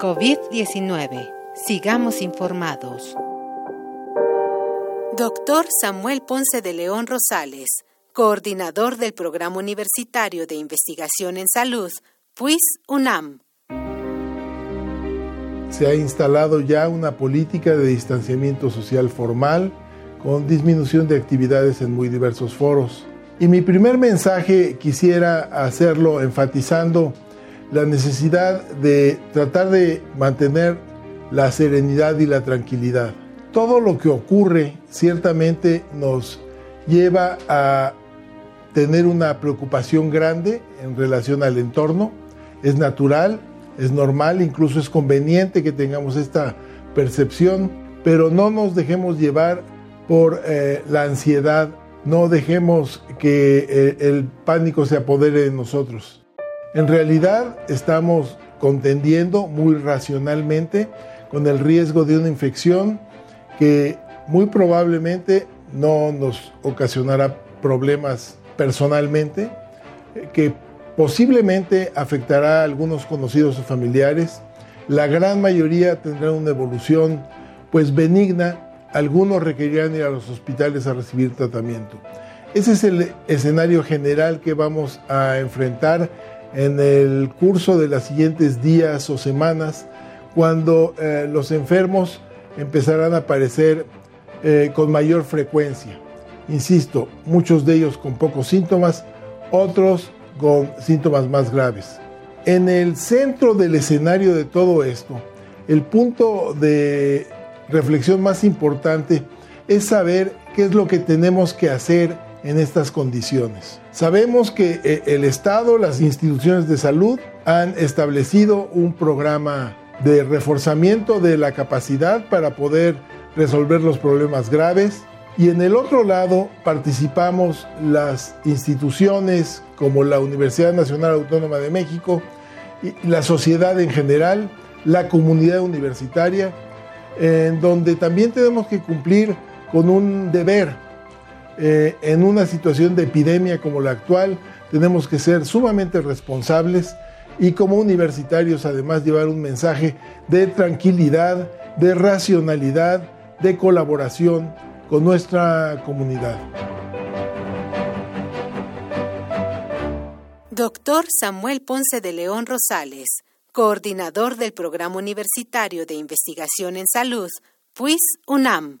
COVID-19. Sigamos informados. Doctor Samuel Ponce de León Rosales, coordinador del Programa Universitario de Investigación en Salud, PUIS UNAM. Se ha instalado ya una política de distanciamiento social formal con disminución de actividades en muy diversos foros. Y mi primer mensaje quisiera hacerlo enfatizando la necesidad de tratar de mantener la serenidad y la tranquilidad. Todo lo que ocurre ciertamente nos lleva a tener una preocupación grande en relación al entorno. Es natural, es normal, incluso es conveniente que tengamos esta percepción, pero no nos dejemos llevar por eh, la ansiedad, no dejemos que eh, el pánico se apodere de nosotros. En realidad estamos contendiendo muy racionalmente con el riesgo de una infección que muy probablemente no nos ocasionará problemas personalmente, que posiblemente afectará a algunos conocidos o familiares. La gran mayoría tendrán una evolución pues benigna, algunos requerirán ir a los hospitales a recibir tratamiento. Ese es el escenario general que vamos a enfrentar en el curso de los siguientes días o semanas, cuando eh, los enfermos empezarán a aparecer eh, con mayor frecuencia. Insisto, muchos de ellos con pocos síntomas, otros con síntomas más graves. En el centro del escenario de todo esto, el punto de reflexión más importante es saber qué es lo que tenemos que hacer en estas condiciones. Sabemos que eh, el Estado, las instituciones de salud han establecido un programa de reforzamiento de la capacidad para poder resolver los problemas graves y en el otro lado participamos las instituciones como la Universidad Nacional Autónoma de México, la sociedad en general, la comunidad universitaria, en donde también tenemos que cumplir con un deber eh, en una situación de epidemia como la actual, tenemos que ser sumamente responsables y como universitarios además llevar un mensaje de tranquilidad, de racionalidad, de colaboración con nuestra comunidad. Doctor Samuel Ponce de León Rosales, coordinador del Programa Universitario de Investigación en Salud, PUIS UNAM.